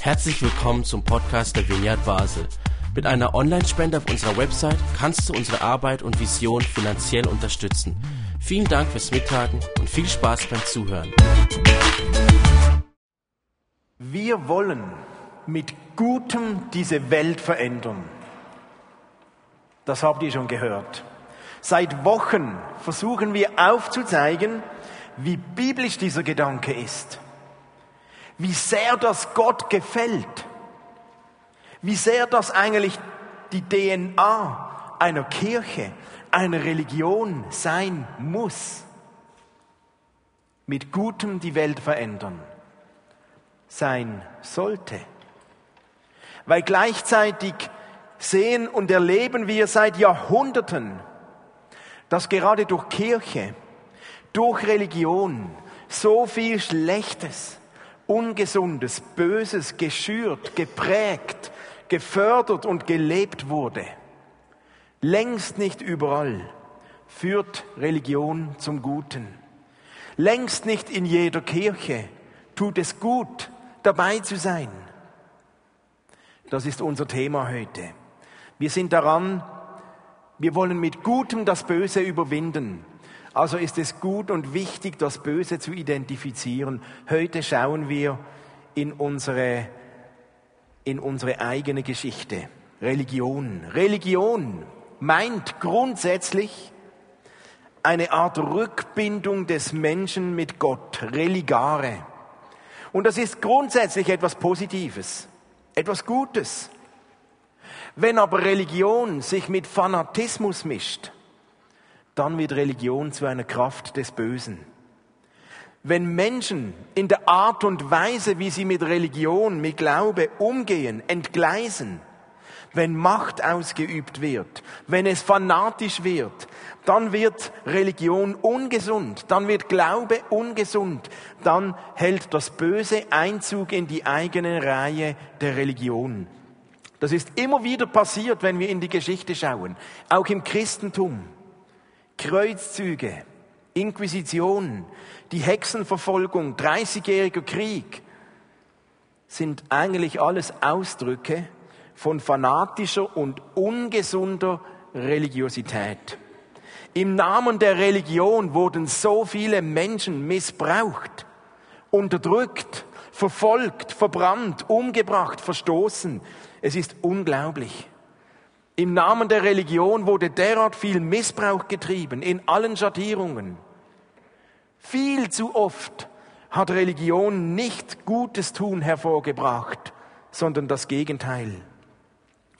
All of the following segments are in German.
Herzlich willkommen zum Podcast der Vineyard Basel. Mit einer Online-Spende auf unserer Website kannst du unsere Arbeit und Vision finanziell unterstützen. Vielen Dank fürs Mittagen und viel Spaß beim Zuhören. Wir wollen mit Gutem diese Welt verändern. Das habt ihr schon gehört. Seit Wochen versuchen wir aufzuzeigen, wie biblisch dieser Gedanke ist. Wie sehr das Gott gefällt. Wie sehr das eigentlich die DNA einer Kirche, einer Religion sein muss. Mit Gutem die Welt verändern. Sein sollte. Weil gleichzeitig sehen und erleben wir seit Jahrhunderten, dass gerade durch Kirche, durch Religion so viel Schlechtes, Ungesundes, Böses geschürt, geprägt, gefördert und gelebt wurde. Längst nicht überall führt Religion zum Guten. Längst nicht in jeder Kirche tut es gut, dabei zu sein. Das ist unser Thema heute. Wir sind daran, wir wollen mit Gutem das Böse überwinden. Also ist es gut und wichtig, das Böse zu identifizieren. Heute schauen wir in unsere, in unsere eigene Geschichte. Religion. Religion meint grundsätzlich eine Art Rückbindung des Menschen mit Gott. Religare. Und das ist grundsätzlich etwas Positives, etwas Gutes. Wenn aber Religion sich mit Fanatismus mischt, dann wird Religion zu einer Kraft des Bösen. Wenn Menschen in der Art und Weise, wie sie mit Religion, mit Glaube umgehen, entgleisen, wenn Macht ausgeübt wird, wenn es fanatisch wird, dann wird Religion ungesund, dann wird Glaube ungesund, dann hält das Böse Einzug in die eigene Reihe der Religion. Das ist immer wieder passiert, wenn wir in die Geschichte schauen. Auch im Christentum. Kreuzzüge, Inquisition, die Hexenverfolgung, 30-jähriger Krieg sind eigentlich alles Ausdrücke von fanatischer und ungesunder Religiosität. Im Namen der Religion wurden so viele Menschen missbraucht, unterdrückt, verfolgt, verbrannt, umgebracht, verstoßen. Es ist unglaublich. Im Namen der Religion wurde derart viel Missbrauch getrieben, in allen Schattierungen. Viel zu oft hat Religion nicht Gutes tun hervorgebracht, sondern das Gegenteil.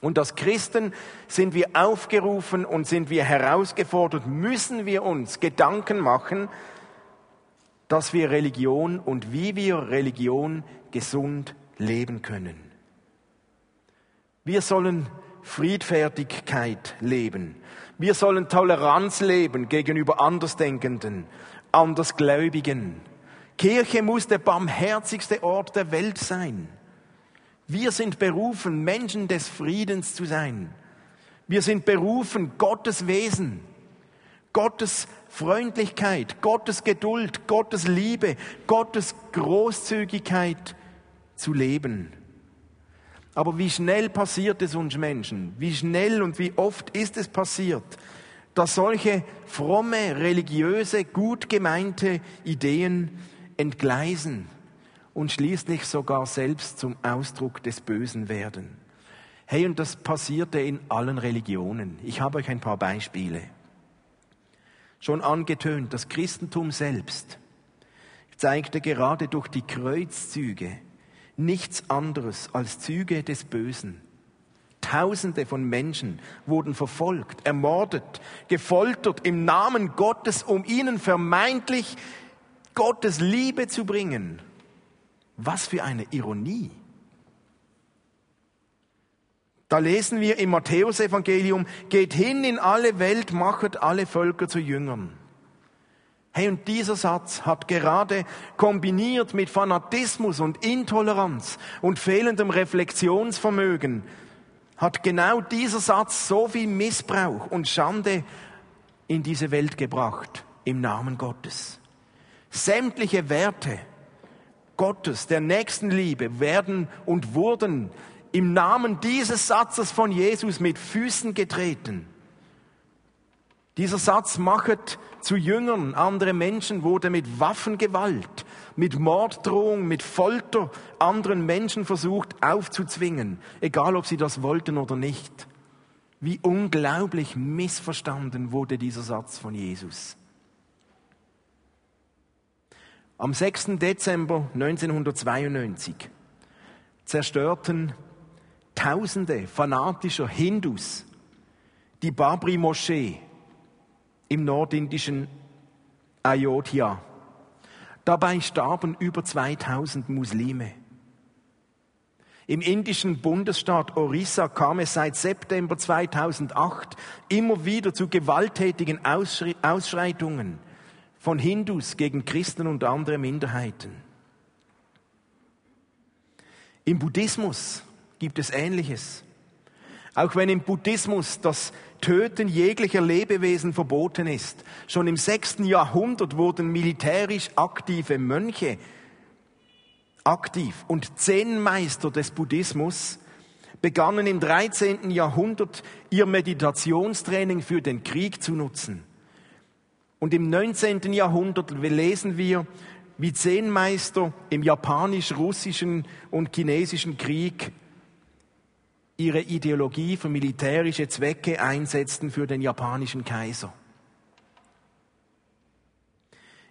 Und als Christen sind wir aufgerufen und sind wir herausgefordert, müssen wir uns Gedanken machen, dass wir Religion und wie wir Religion gesund leben können. Wir sollen Friedfertigkeit leben. Wir sollen Toleranz leben gegenüber Andersdenkenden, Andersgläubigen. Kirche muss der barmherzigste Ort der Welt sein. Wir sind berufen, Menschen des Friedens zu sein. Wir sind berufen, Gottes Wesen, Gottes Freundlichkeit, Gottes Geduld, Gottes Liebe, Gottes Großzügigkeit zu leben. Aber wie schnell passiert es uns Menschen? Wie schnell und wie oft ist es passiert, dass solche fromme, religiöse, gut gemeinte Ideen entgleisen und schließlich sogar selbst zum Ausdruck des Bösen werden? Hey, und das passierte in allen Religionen. Ich habe euch ein paar Beispiele. Schon angetönt, das Christentum selbst zeigte gerade durch die Kreuzzüge nichts anderes als Züge des Bösen. Tausende von Menschen wurden verfolgt, ermordet, gefoltert im Namen Gottes, um ihnen vermeintlich Gottes Liebe zu bringen. Was für eine Ironie. Da lesen wir im Matthäusevangelium, geht hin in alle Welt, machet alle Völker zu Jüngern. Hey, und dieser Satz hat gerade kombiniert mit Fanatismus und Intoleranz und fehlendem Reflexionsvermögen, hat genau dieser Satz so viel Missbrauch und Schande in diese Welt gebracht im Namen Gottes. Sämtliche Werte Gottes, der Nächstenliebe, werden und wurden im Namen dieses Satzes von Jesus mit Füßen getreten. Dieser Satz machet zu Jüngern, andere Menschen wurde mit Waffengewalt, mit Morddrohung, mit Folter anderen Menschen versucht aufzuzwingen, egal ob sie das wollten oder nicht. Wie unglaublich missverstanden wurde dieser Satz von Jesus. Am 6. Dezember 1992 zerstörten Tausende fanatischer Hindus die Babri-Moschee im nordindischen Ayodhya. Dabei starben über 2000 Muslime. Im indischen Bundesstaat Orissa kam es seit September 2008 immer wieder zu gewalttätigen Ausschreitungen von Hindus gegen Christen und andere Minderheiten. Im Buddhismus gibt es Ähnliches. Auch wenn im Buddhismus das Töten jeglicher Lebewesen verboten ist. Schon im sechsten Jahrhundert wurden militärisch aktive Mönche aktiv und Zen-Meister des Buddhismus begannen im 13. Jahrhundert ihr Meditationstraining für den Krieg zu nutzen. Und im 19. Jahrhundert lesen wir, wie Zen-Meister im japanisch-russischen und chinesischen Krieg ihre Ideologie für militärische Zwecke einsetzten für den japanischen Kaiser.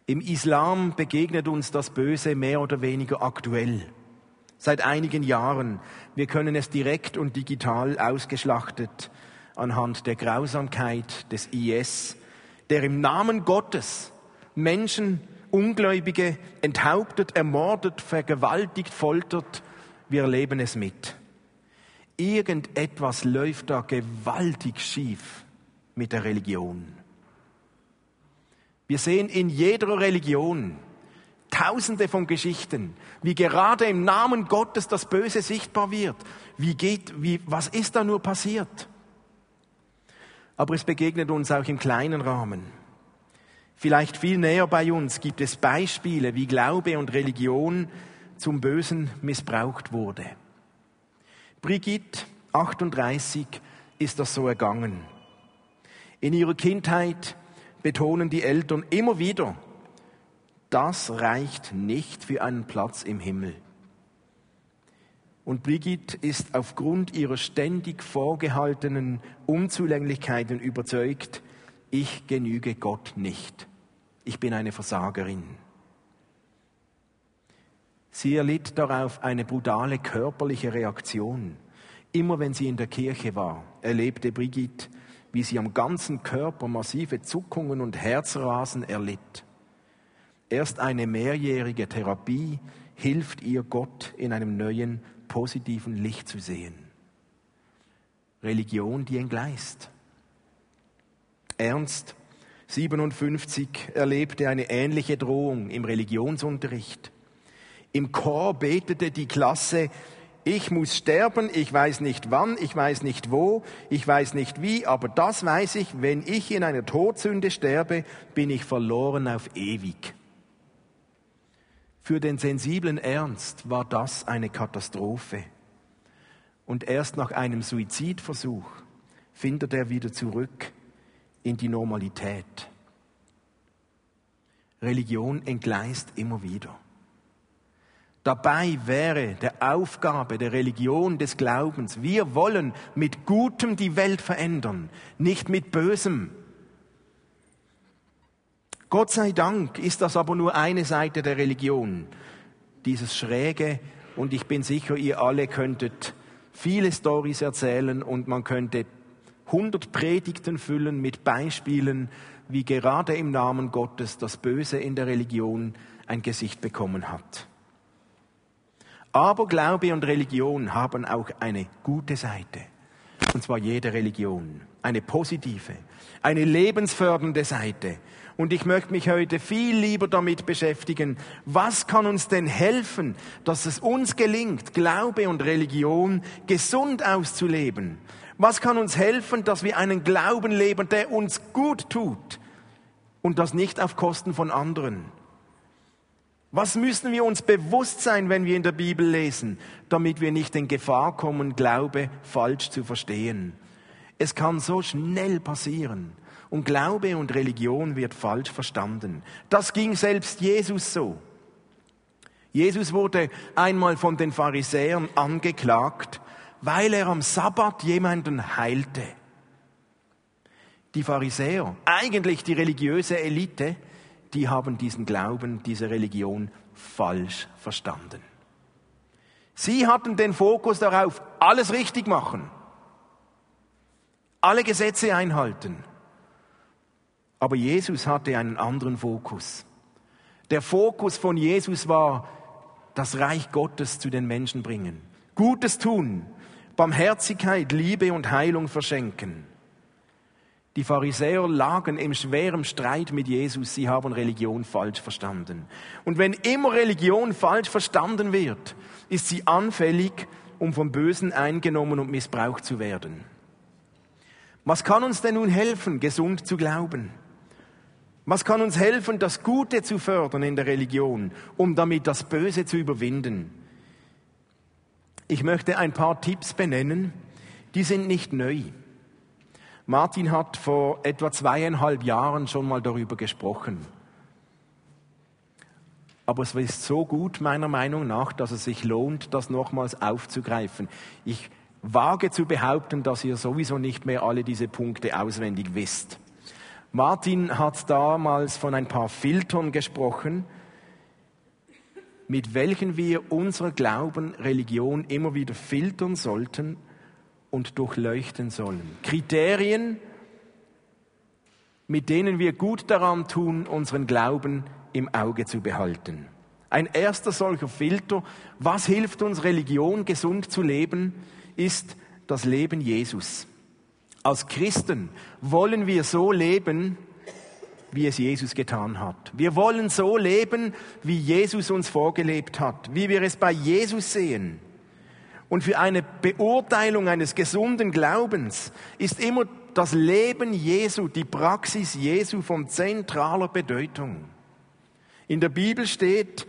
Im Islam begegnet uns das Böse mehr oder weniger aktuell. Seit einigen Jahren. Wir können es direkt und digital ausgeschlachtet anhand der Grausamkeit des IS, der im Namen Gottes Menschen, Ungläubige enthauptet, ermordet, vergewaltigt, foltert. Wir erleben es mit. Irgendetwas läuft da gewaltig schief mit der Religion. Wir sehen in jeder Religion tausende von Geschichten, wie gerade im Namen Gottes das Böse sichtbar wird. Wie geht, wie, was ist da nur passiert? Aber es begegnet uns auch im kleinen Rahmen. Vielleicht viel näher bei uns gibt es Beispiele, wie Glaube und Religion zum Bösen missbraucht wurde. Brigitte, 38, ist das so ergangen. In ihrer Kindheit betonen die Eltern immer wieder, das reicht nicht für einen Platz im Himmel. Und Brigitte ist aufgrund ihrer ständig vorgehaltenen Unzulänglichkeiten überzeugt, ich genüge Gott nicht. Ich bin eine Versagerin. Sie erlitt darauf eine brutale körperliche Reaktion. Immer wenn sie in der Kirche war, erlebte Brigitte, wie sie am ganzen Körper massive Zuckungen und Herzrasen erlitt. Erst eine mehrjährige Therapie hilft ihr, Gott in einem neuen, positiven Licht zu sehen. Religion, die entgleist. Ernst, 57, erlebte eine ähnliche Drohung im Religionsunterricht. Im Chor betete die Klasse, ich muss sterben, ich weiß nicht wann, ich weiß nicht wo, ich weiß nicht wie, aber das weiß ich, wenn ich in einer Todsünde sterbe, bin ich verloren auf ewig. Für den sensiblen Ernst war das eine Katastrophe. Und erst nach einem Suizidversuch findet er wieder zurück in die Normalität. Religion entgleist immer wieder. Dabei wäre der Aufgabe der Religion des Glaubens, wir wollen mit Gutem die Welt verändern, nicht mit Bösem. Gott sei Dank ist das aber nur eine Seite der Religion, dieses Schräge, und ich bin sicher, ihr alle könntet viele Stories erzählen und man könnte hundert Predigten füllen mit Beispielen, wie gerade im Namen Gottes das Böse in der Religion ein Gesicht bekommen hat. Aber Glaube und Religion haben auch eine gute Seite. Und zwar jede Religion. Eine positive, eine lebensfördernde Seite. Und ich möchte mich heute viel lieber damit beschäftigen, was kann uns denn helfen, dass es uns gelingt, Glaube und Religion gesund auszuleben? Was kann uns helfen, dass wir einen Glauben leben, der uns gut tut und das nicht auf Kosten von anderen? Was müssen wir uns bewusst sein, wenn wir in der Bibel lesen, damit wir nicht in Gefahr kommen, Glaube falsch zu verstehen? Es kann so schnell passieren und Glaube und Religion wird falsch verstanden. Das ging selbst Jesus so. Jesus wurde einmal von den Pharisäern angeklagt, weil er am Sabbat jemanden heilte. Die Pharisäer, eigentlich die religiöse Elite, die haben diesen Glauben, diese Religion falsch verstanden. Sie hatten den Fokus darauf, alles richtig machen, alle Gesetze einhalten. Aber Jesus hatte einen anderen Fokus. Der Fokus von Jesus war, das Reich Gottes zu den Menschen bringen, Gutes tun, Barmherzigkeit, Liebe und Heilung verschenken. Die Pharisäer lagen im schweren Streit mit Jesus. Sie haben Religion falsch verstanden. Und wenn immer Religion falsch verstanden wird, ist sie anfällig, um vom Bösen eingenommen und missbraucht zu werden. Was kann uns denn nun helfen, gesund zu glauben? Was kann uns helfen, das Gute zu fördern in der Religion, um damit das Böse zu überwinden? Ich möchte ein paar Tipps benennen, die sind nicht neu. Martin hat vor etwa zweieinhalb Jahren schon mal darüber gesprochen. Aber es ist so gut, meiner Meinung nach, dass es sich lohnt, das nochmals aufzugreifen. Ich wage zu behaupten, dass ihr sowieso nicht mehr alle diese Punkte auswendig wisst. Martin hat damals von ein paar Filtern gesprochen, mit welchen wir unser Glauben, Religion immer wieder filtern sollten und durchleuchten sollen. Kriterien, mit denen wir gut daran tun, unseren Glauben im Auge zu behalten. Ein erster solcher Filter, was hilft uns Religion gesund zu leben, ist das Leben Jesus. Als Christen wollen wir so leben, wie es Jesus getan hat. Wir wollen so leben, wie Jesus uns vorgelebt hat, wie wir es bei Jesus sehen. Und für eine Beurteilung eines gesunden Glaubens ist immer das Leben Jesu, die Praxis Jesu von zentraler Bedeutung. In der Bibel steht,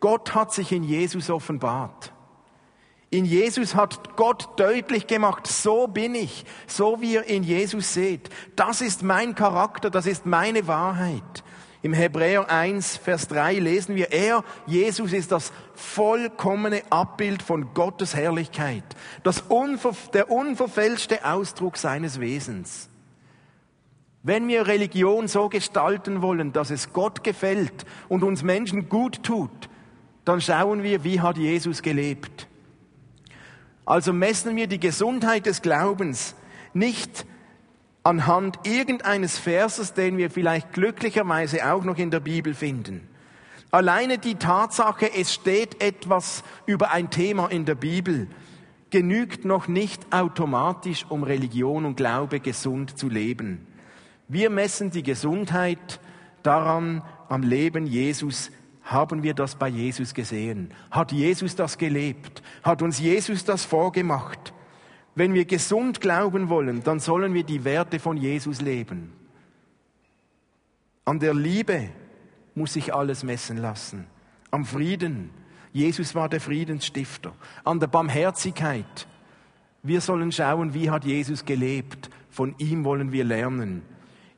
Gott hat sich in Jesus offenbart. In Jesus hat Gott deutlich gemacht, so bin ich, so wie ihr in Jesus seht. Das ist mein Charakter, das ist meine Wahrheit. Im Hebräer 1, Vers 3 lesen wir, er, Jesus, ist das vollkommene Abbild von Gottes Herrlichkeit, das unver, der unverfälschte Ausdruck seines Wesens. Wenn wir Religion so gestalten wollen, dass es Gott gefällt und uns Menschen gut tut, dann schauen wir, wie hat Jesus gelebt. Also messen wir die Gesundheit des Glaubens nicht anhand irgendeines Verses, den wir vielleicht glücklicherweise auch noch in der Bibel finden. Alleine die Tatsache, es steht etwas über ein Thema in der Bibel, genügt noch nicht automatisch, um Religion und Glaube gesund zu leben. Wir messen die Gesundheit daran, am Leben Jesus haben wir das bei Jesus gesehen. Hat Jesus das gelebt? Hat uns Jesus das vorgemacht? Wenn wir gesund glauben wollen, dann sollen wir die Werte von Jesus leben. An der Liebe muss sich alles messen lassen. Am Frieden. Jesus war der Friedensstifter. An der Barmherzigkeit. Wir sollen schauen, wie hat Jesus gelebt. Von ihm wollen wir lernen.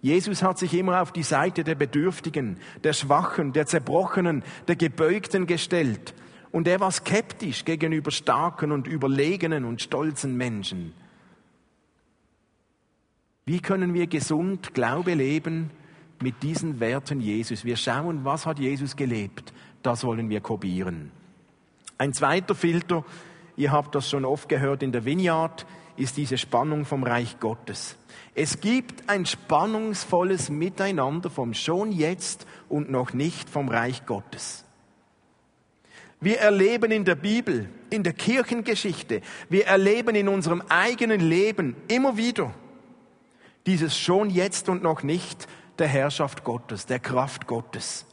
Jesus hat sich immer auf die Seite der Bedürftigen, der Schwachen, der Zerbrochenen, der Gebeugten gestellt. Und er war skeptisch gegenüber starken und überlegenen und stolzen Menschen. Wie können wir gesund Glaube leben mit diesen Werten Jesus? Wir schauen, was hat Jesus gelebt? Das wollen wir kopieren. Ein zweiter Filter, ihr habt das schon oft gehört in der Vineyard, ist diese Spannung vom Reich Gottes. Es gibt ein spannungsvolles Miteinander vom schon jetzt und noch nicht vom Reich Gottes. Wir erleben in der Bibel, in der Kirchengeschichte, wir erleben in unserem eigenen Leben immer wieder dieses schon jetzt und noch nicht der Herrschaft Gottes, der Kraft Gottes.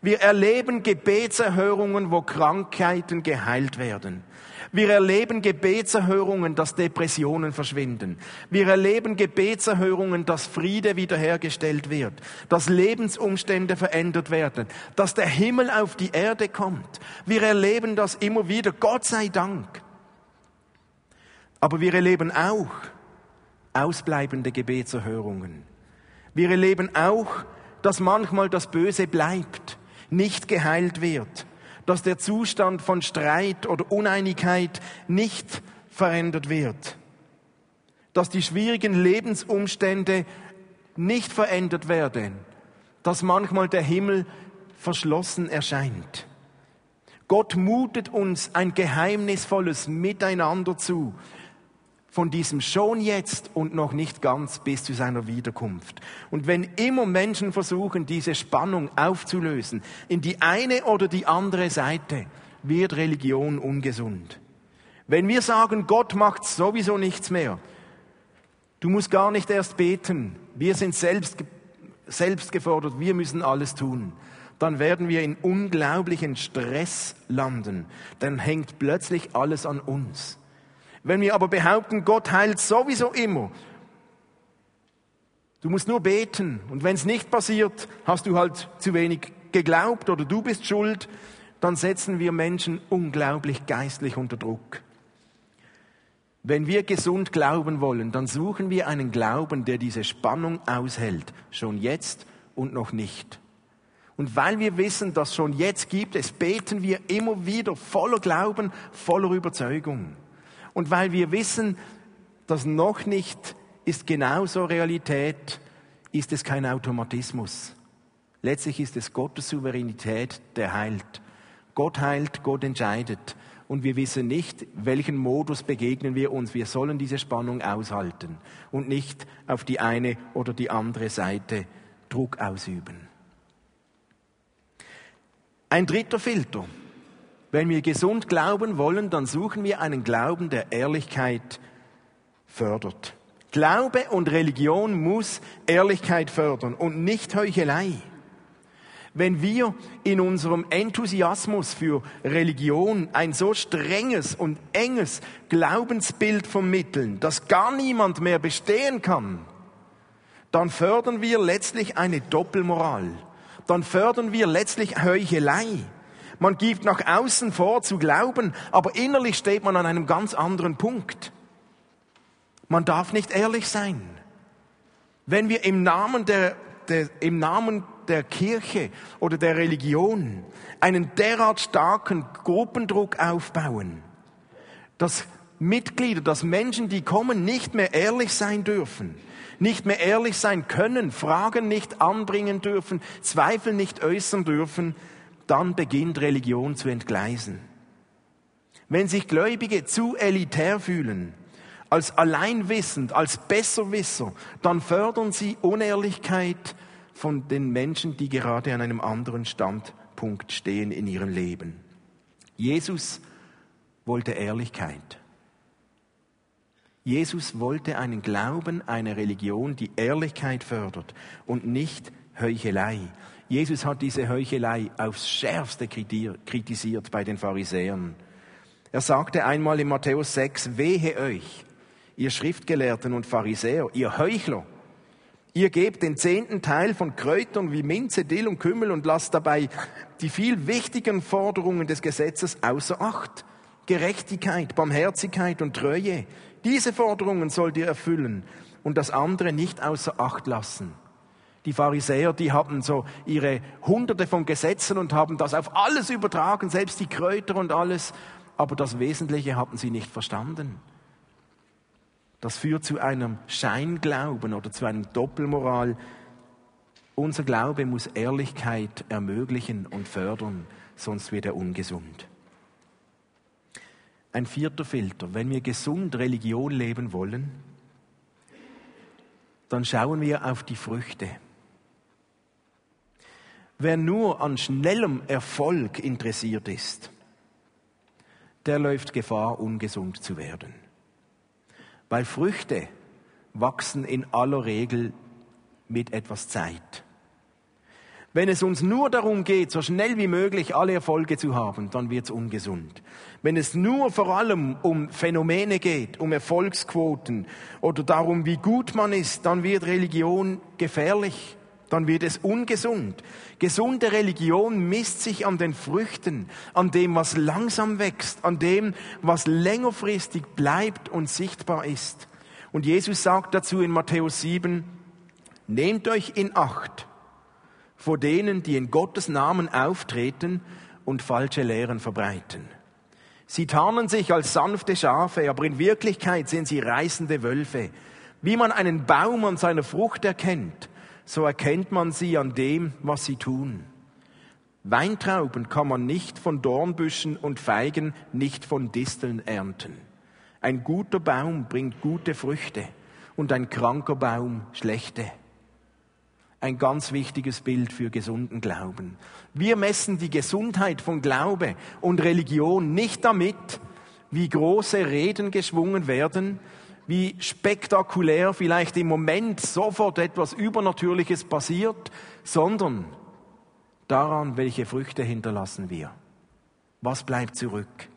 Wir erleben Gebetserhörungen, wo Krankheiten geheilt werden. Wir erleben Gebetserhörungen, dass Depressionen verschwinden. Wir erleben Gebetserhörungen, dass Friede wiederhergestellt wird, dass Lebensumstände verändert werden, dass der Himmel auf die Erde kommt. Wir erleben das immer wieder, Gott sei Dank. Aber wir erleben auch ausbleibende Gebetserhörungen. Wir erleben auch, dass manchmal das Böse bleibt, nicht geheilt wird, dass der Zustand von Streit oder Uneinigkeit nicht verändert wird, dass die schwierigen Lebensumstände nicht verändert werden, dass manchmal der Himmel verschlossen erscheint. Gott mutet uns ein geheimnisvolles Miteinander zu, von diesem schon jetzt und noch nicht ganz bis zu seiner Wiederkunft. Und wenn immer Menschen versuchen, diese Spannung aufzulösen, in die eine oder die andere Seite, wird Religion ungesund. Wenn wir sagen, Gott macht sowieso nichts mehr, du musst gar nicht erst beten, wir sind selbst, selbst gefordert, wir müssen alles tun, dann werden wir in unglaublichen Stress landen. Dann hängt plötzlich alles an uns. Wenn wir aber behaupten, Gott heilt sowieso immer, du musst nur beten und wenn es nicht passiert, hast du halt zu wenig geglaubt oder du bist schuld, dann setzen wir Menschen unglaublich geistlich unter Druck. Wenn wir gesund glauben wollen, dann suchen wir einen Glauben, der diese Spannung aushält, schon jetzt und noch nicht. Und weil wir wissen, dass schon jetzt gibt es, beten wir immer wieder voller Glauben, voller Überzeugung. Und weil wir wissen, dass noch nicht ist genauso Realität, ist es kein Automatismus. Letztlich ist es Gottes Souveränität, der heilt. Gott heilt, Gott entscheidet. Und wir wissen nicht, welchen Modus begegnen wir uns. Wir sollen diese Spannung aushalten und nicht auf die eine oder die andere Seite Druck ausüben. Ein dritter Filter. Wenn wir gesund glauben wollen, dann suchen wir einen Glauben, der Ehrlichkeit fördert. Glaube und Religion muss Ehrlichkeit fördern und nicht Heuchelei. Wenn wir in unserem Enthusiasmus für Religion ein so strenges und enges Glaubensbild vermitteln, dass gar niemand mehr bestehen kann, dann fördern wir letztlich eine Doppelmoral. Dann fördern wir letztlich Heuchelei. Man gibt nach außen vor zu glauben, aber innerlich steht man an einem ganz anderen Punkt. Man darf nicht ehrlich sein. Wenn wir im Namen der, der, im Namen der Kirche oder der Religion einen derart starken Gruppendruck aufbauen, dass Mitglieder, dass Menschen, die kommen, nicht mehr ehrlich sein dürfen, nicht mehr ehrlich sein können, Fragen nicht anbringen dürfen, Zweifel nicht äußern dürfen, dann beginnt Religion zu entgleisen. Wenn sich Gläubige zu elitär fühlen, als alleinwissend, als Besserwisser, dann fördern sie Unehrlichkeit von den Menschen, die gerade an einem anderen Standpunkt stehen in ihrem Leben. Jesus wollte Ehrlichkeit. Jesus wollte einen Glauben, eine Religion, die Ehrlichkeit fördert und nicht Heuchelei. Jesus hat diese Heuchelei aufs schärfste kritisiert bei den Pharisäern. Er sagte einmal in Matthäus 6, wehe euch, ihr Schriftgelehrten und Pharisäer, ihr Heuchler, ihr gebt den zehnten Teil von Kräutern wie Minze, Dill und Kümmel und lasst dabei die viel wichtigen Forderungen des Gesetzes außer Acht. Gerechtigkeit, Barmherzigkeit und Treue. Diese Forderungen sollt ihr erfüllen und das andere nicht außer Acht lassen. Die Pharisäer, die haben so ihre Hunderte von Gesetzen und haben das auf alles übertragen, selbst die Kräuter und alles. Aber das Wesentliche hatten sie nicht verstanden. Das führt zu einem Scheinglauben oder zu einem Doppelmoral. Unser Glaube muss Ehrlichkeit ermöglichen und fördern, sonst wird er ungesund. Ein vierter Filter. Wenn wir gesund Religion leben wollen, dann schauen wir auf die Früchte. Wer nur an schnellem Erfolg interessiert ist, der läuft Gefahr, ungesund zu werden. Weil Früchte wachsen in aller Regel mit etwas Zeit. Wenn es uns nur darum geht, so schnell wie möglich alle Erfolge zu haben, dann wird es ungesund. Wenn es nur vor allem um Phänomene geht, um Erfolgsquoten oder darum, wie gut man ist, dann wird Religion gefährlich, dann wird es ungesund. Gesunde Religion misst sich an den Früchten, an dem, was langsam wächst, an dem, was längerfristig bleibt und sichtbar ist. Und Jesus sagt dazu in Matthäus 7, nehmt euch in Acht, vor denen, die in Gottes Namen auftreten und falsche Lehren verbreiten. Sie tarnen sich als sanfte Schafe, aber in Wirklichkeit sind sie reißende Wölfe. Wie man einen Baum an seiner Frucht erkennt, so erkennt man sie an dem, was sie tun. Weintrauben kann man nicht von Dornbüschen und Feigen nicht von Disteln ernten. Ein guter Baum bringt gute Früchte und ein kranker Baum schlechte ein ganz wichtiges Bild für gesunden Glauben. Wir messen die Gesundheit von Glaube und Religion nicht damit, wie große Reden geschwungen werden, wie spektakulär vielleicht im Moment sofort etwas Übernatürliches passiert, sondern daran, welche Früchte hinterlassen wir. Was bleibt zurück?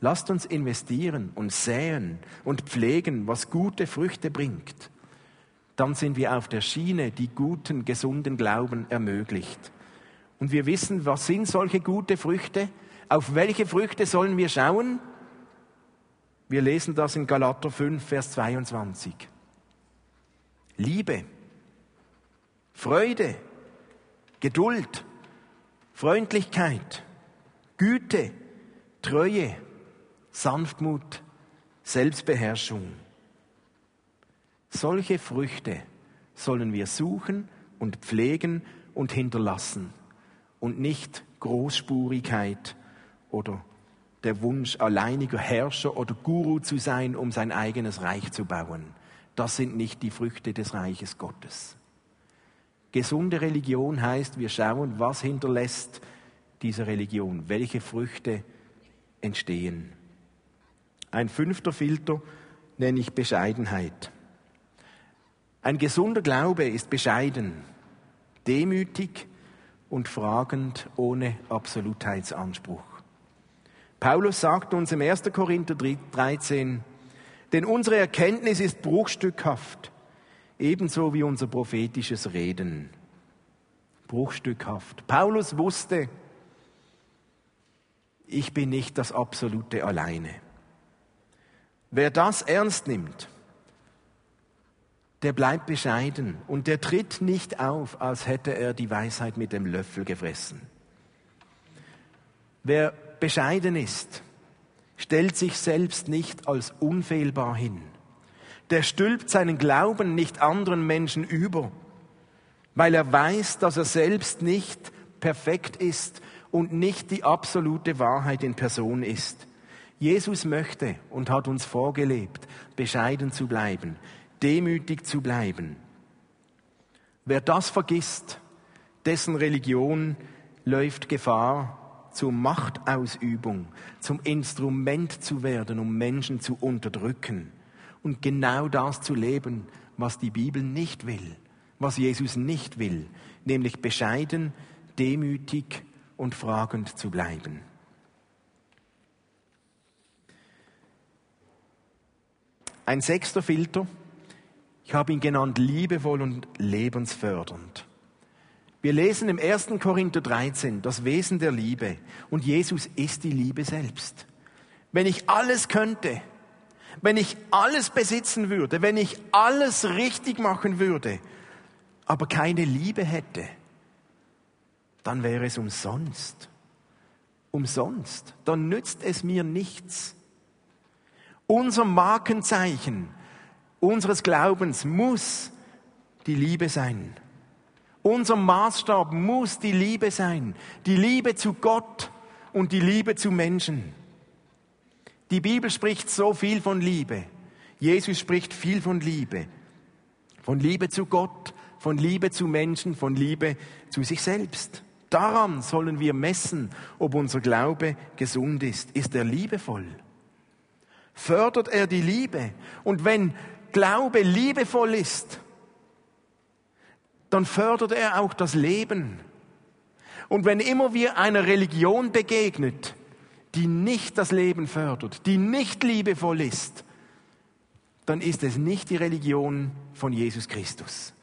Lasst uns investieren und säen und pflegen, was gute Früchte bringt dann sind wir auf der Schiene, die guten, gesunden Glauben ermöglicht. Und wir wissen, was sind solche gute Früchte? Auf welche Früchte sollen wir schauen? Wir lesen das in Galater 5, Vers 22. Liebe, Freude, Geduld, Freundlichkeit, Güte, Treue, Sanftmut, Selbstbeherrschung. Solche Früchte sollen wir suchen und pflegen und hinterlassen und nicht Großspurigkeit oder der Wunsch, alleiniger Herrscher oder Guru zu sein, um sein eigenes Reich zu bauen. Das sind nicht die Früchte des Reiches Gottes. Gesunde Religion heißt, wir schauen, was hinterlässt diese Religion, welche Früchte entstehen. Ein fünfter Filter nenne ich Bescheidenheit. Ein gesunder Glaube ist bescheiden, demütig und fragend ohne Absolutheitsanspruch. Paulus sagt uns im 1. Korinther 13, denn unsere Erkenntnis ist bruchstückhaft, ebenso wie unser prophetisches Reden. Bruchstückhaft. Paulus wusste, ich bin nicht das Absolute alleine. Wer das ernst nimmt, der bleibt bescheiden und der tritt nicht auf, als hätte er die Weisheit mit dem Löffel gefressen. Wer bescheiden ist, stellt sich selbst nicht als unfehlbar hin. Der stülpt seinen Glauben nicht anderen Menschen über, weil er weiß, dass er selbst nicht perfekt ist und nicht die absolute Wahrheit in Person ist. Jesus möchte und hat uns vorgelebt, bescheiden zu bleiben, demütig zu bleiben. Wer das vergisst, dessen Religion läuft Gefahr, zur Machtausübung, zum Instrument zu werden, um Menschen zu unterdrücken und genau das zu leben, was die Bibel nicht will, was Jesus nicht will, nämlich bescheiden, demütig und fragend zu bleiben. Ein sechster Filter ich habe ihn genannt liebevoll und lebensfördernd. Wir lesen im 1. Korinther 13 das Wesen der Liebe und Jesus ist die Liebe selbst. Wenn ich alles könnte, wenn ich alles besitzen würde, wenn ich alles richtig machen würde, aber keine Liebe hätte, dann wäre es umsonst. Umsonst. Dann nützt es mir nichts. Unser Markenzeichen unseres Glaubens muss die Liebe sein. Unser Maßstab muss die Liebe sein. Die Liebe zu Gott und die Liebe zu Menschen. Die Bibel spricht so viel von Liebe. Jesus spricht viel von Liebe. Von Liebe zu Gott, von Liebe zu Menschen, von Liebe zu sich selbst. Daran sollen wir messen, ob unser Glaube gesund ist. Ist er liebevoll? Fördert er die Liebe? Und wenn Glaube liebevoll ist, dann fördert er auch das Leben. Und wenn immer wir einer Religion begegnet, die nicht das Leben fördert, die nicht liebevoll ist, dann ist es nicht die Religion von Jesus Christus.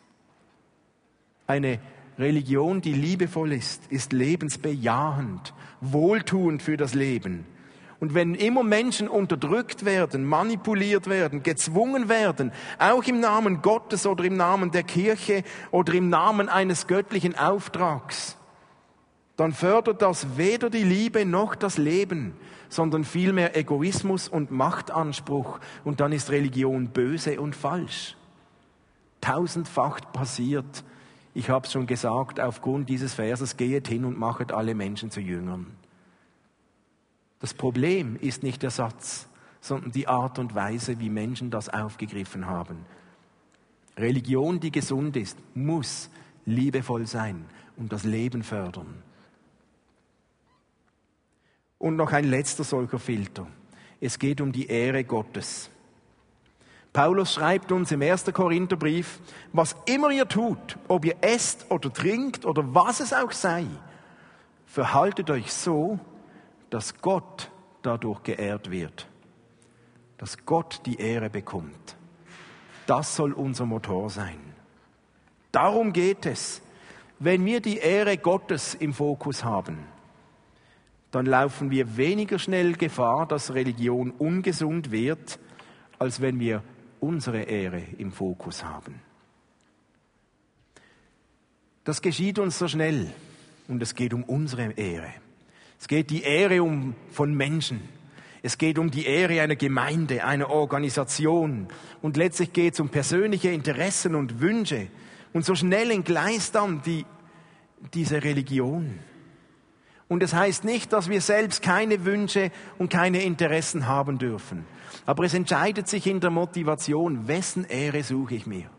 Eine Religion, die liebevoll ist, ist lebensbejahend, wohltuend für das Leben. Und wenn immer Menschen unterdrückt werden, manipuliert werden, gezwungen werden, auch im Namen Gottes oder im Namen der Kirche oder im Namen eines göttlichen Auftrags, dann fördert das weder die Liebe noch das Leben, sondern vielmehr Egoismus und Machtanspruch. Und dann ist Religion böse und falsch. Tausendfach passiert. Ich habe es schon gesagt, aufgrund dieses Verses gehet hin und machet alle Menschen zu Jüngern. Das Problem ist nicht der Satz, sondern die Art und Weise, wie Menschen das aufgegriffen haben. Religion, die gesund ist, muss liebevoll sein und das Leben fördern. Und noch ein letzter solcher Filter. Es geht um die Ehre Gottes. Paulus schreibt uns im 1. Korintherbrief, was immer ihr tut, ob ihr esst oder trinkt oder was es auch sei, verhaltet euch so, dass Gott dadurch geehrt wird. Dass Gott die Ehre bekommt. Das soll unser Motor sein. Darum geht es. Wenn wir die Ehre Gottes im Fokus haben, dann laufen wir weniger schnell Gefahr, dass Religion ungesund wird, als wenn wir unsere Ehre im Fokus haben. Das geschieht uns so schnell und es geht um unsere Ehre. Es geht die Ehre um, von Menschen. Es geht um die Ehre einer Gemeinde, einer Organisation. Und letztlich geht es um persönliche Interessen und Wünsche. Und so schnell entgleist dann die, diese Religion. Und es heißt nicht, dass wir selbst keine Wünsche und keine Interessen haben dürfen. Aber es entscheidet sich in der Motivation, wessen Ehre suche ich mir?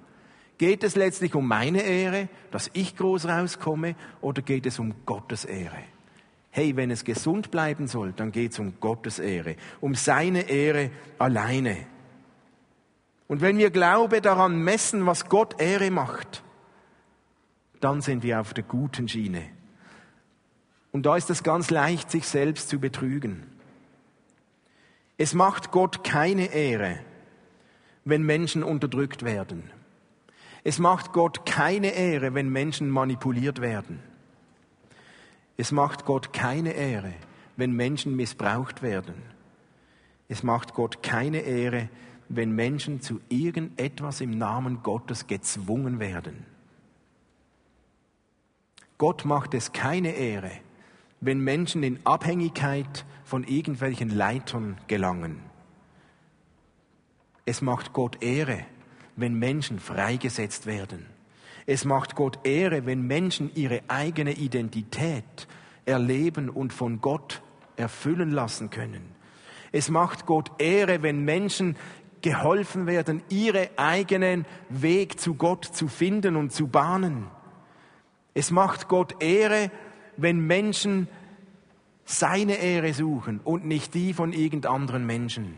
Geht es letztlich um meine Ehre, dass ich groß rauskomme, oder geht es um Gottes Ehre? Hey, wenn es gesund bleiben soll, dann geht es um Gottes Ehre, um seine Ehre alleine. Und wenn wir Glaube daran messen, was Gott Ehre macht, dann sind wir auf der guten Schiene. Und da ist es ganz leicht, sich selbst zu betrügen. Es macht Gott keine Ehre, wenn Menschen unterdrückt werden. Es macht Gott keine Ehre, wenn Menschen manipuliert werden. Es macht Gott keine Ehre, wenn Menschen missbraucht werden. Es macht Gott keine Ehre, wenn Menschen zu irgendetwas im Namen Gottes gezwungen werden. Gott macht es keine Ehre, wenn Menschen in Abhängigkeit von irgendwelchen Leitern gelangen. Es macht Gott Ehre, wenn Menschen freigesetzt werden. Es macht Gott Ehre, wenn Menschen ihre eigene Identität erleben und von Gott erfüllen lassen können. Es macht Gott Ehre, wenn Menschen geholfen werden, ihren eigenen Weg zu Gott zu finden und zu bahnen. Es macht Gott Ehre, wenn Menschen seine Ehre suchen und nicht die von irgend anderen Menschen.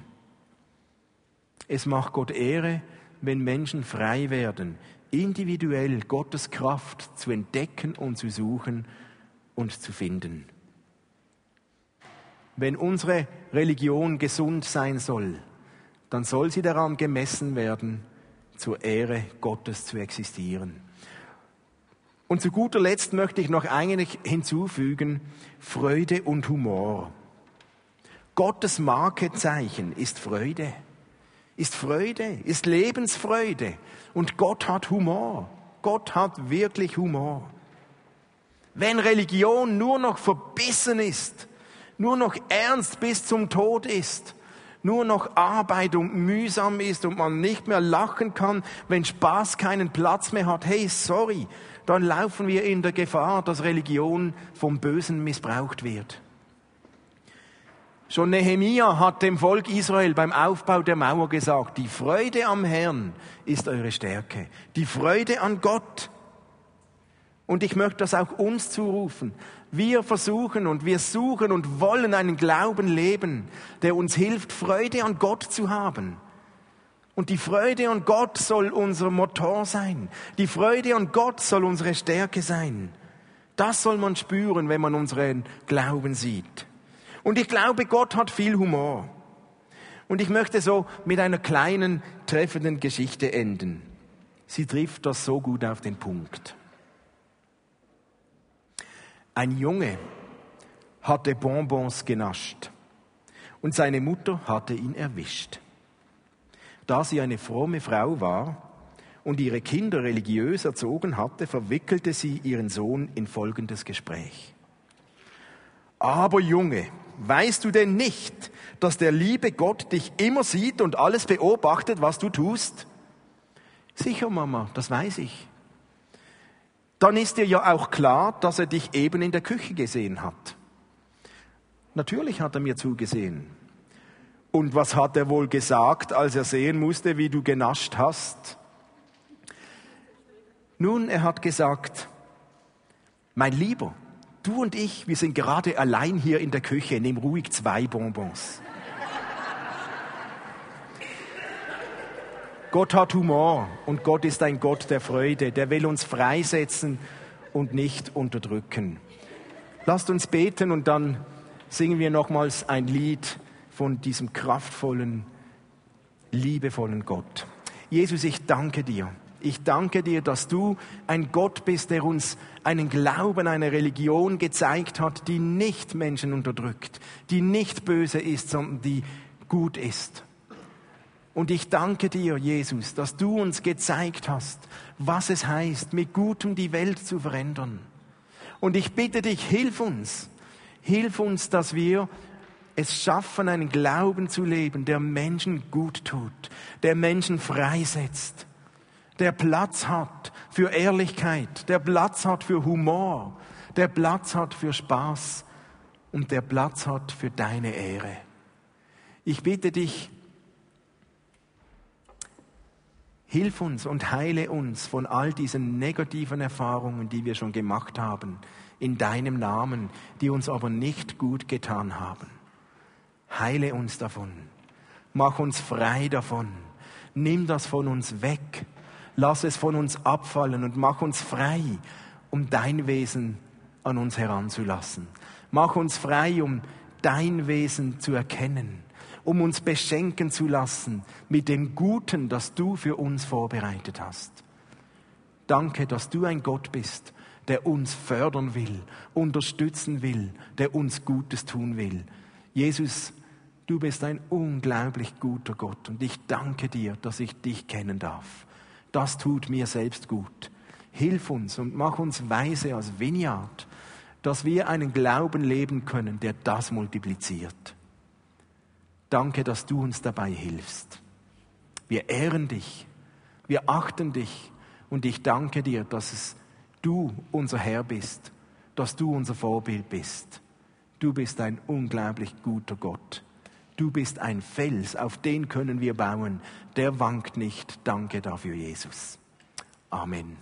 Es macht Gott Ehre, wenn Menschen frei werden, individuell Gottes Kraft zu entdecken und zu suchen und zu finden. Wenn unsere Religion gesund sein soll, dann soll sie daran gemessen werden, zur Ehre Gottes zu existieren. Und zu guter Letzt möchte ich noch eigentlich hinzufügen, Freude und Humor. Gottes Markezeichen ist Freude, ist Freude, ist Lebensfreude. Und Gott hat Humor. Gott hat wirklich Humor. Wenn Religion nur noch verbissen ist, nur noch ernst bis zum Tod ist, nur noch Arbeit und mühsam ist und man nicht mehr lachen kann, wenn Spaß keinen Platz mehr hat, hey, sorry, dann laufen wir in der Gefahr, dass Religion vom Bösen missbraucht wird. Schon Nehemia hat dem Volk Israel beim Aufbau der Mauer gesagt, die Freude am Herrn ist eure Stärke. Die Freude an Gott. Und ich möchte das auch uns zurufen. Wir versuchen und wir suchen und wollen einen Glauben leben, der uns hilft, Freude an Gott zu haben. Und die Freude an Gott soll unser Motor sein. Die Freude an Gott soll unsere Stärke sein. Das soll man spüren, wenn man unseren Glauben sieht. Und ich glaube, Gott hat viel Humor. Und ich möchte so mit einer kleinen, treffenden Geschichte enden. Sie trifft das so gut auf den Punkt. Ein Junge hatte Bonbons genascht und seine Mutter hatte ihn erwischt. Da sie eine fromme Frau war und ihre Kinder religiös erzogen hatte, verwickelte sie ihren Sohn in folgendes Gespräch. Aber Junge, weißt du denn nicht, dass der liebe Gott dich immer sieht und alles beobachtet, was du tust? Sicher, Mama, das weiß ich. Dann ist dir ja auch klar, dass er dich eben in der Küche gesehen hat. Natürlich hat er mir zugesehen. Und was hat er wohl gesagt, als er sehen musste, wie du genascht hast? Nun, er hat gesagt, mein Lieber, du und ich, wir sind gerade allein hier in der Küche, nimm ruhig zwei Bonbons. Gott hat Humor und Gott ist ein Gott der Freude, der will uns freisetzen und nicht unterdrücken. Lasst uns beten und dann singen wir nochmals ein Lied von diesem kraftvollen, liebevollen Gott. Jesus, ich danke dir. Ich danke dir, dass du ein Gott bist, der uns einen Glauben, eine Religion gezeigt hat, die nicht Menschen unterdrückt, die nicht böse ist, sondern die gut ist. Und ich danke dir, Jesus, dass du uns gezeigt hast, was es heißt, mit Gutem die Welt zu verändern. Und ich bitte dich, hilf uns, Hilf uns, dass wir es schaffen, einen Glauben zu leben, der Menschen gut tut, der Menschen freisetzt, der Platz hat für Ehrlichkeit, der Platz hat für Humor, der Platz hat für Spaß und der Platz hat für deine Ehre. Ich bitte dich, hilf uns und heile uns von all diesen negativen Erfahrungen, die wir schon gemacht haben in deinem Namen, die uns aber nicht gut getan haben. Heile uns davon. Mach uns frei davon. Nimm das von uns weg. Lass es von uns abfallen und mach uns frei, um dein Wesen an uns heranzulassen. Mach uns frei, um dein Wesen zu erkennen, um uns beschenken zu lassen mit dem Guten, das du für uns vorbereitet hast. Danke, dass du ein Gott bist, der uns fördern will, unterstützen will, der uns Gutes tun will. Jesus, du bist ein unglaublich guter Gott und ich danke dir, dass ich dich kennen darf. Das tut mir selbst gut. Hilf uns und mach uns weise als Vineyard, dass wir einen Glauben leben können, der das multipliziert. Danke, dass du uns dabei hilfst. Wir ehren dich, wir achten dich und ich danke dir, dass es du unser Herr bist, dass du unser Vorbild bist. Du bist ein unglaublich guter Gott. Du bist ein Fels, auf den können wir bauen. Der wankt nicht. Danke dafür, Jesus. Amen.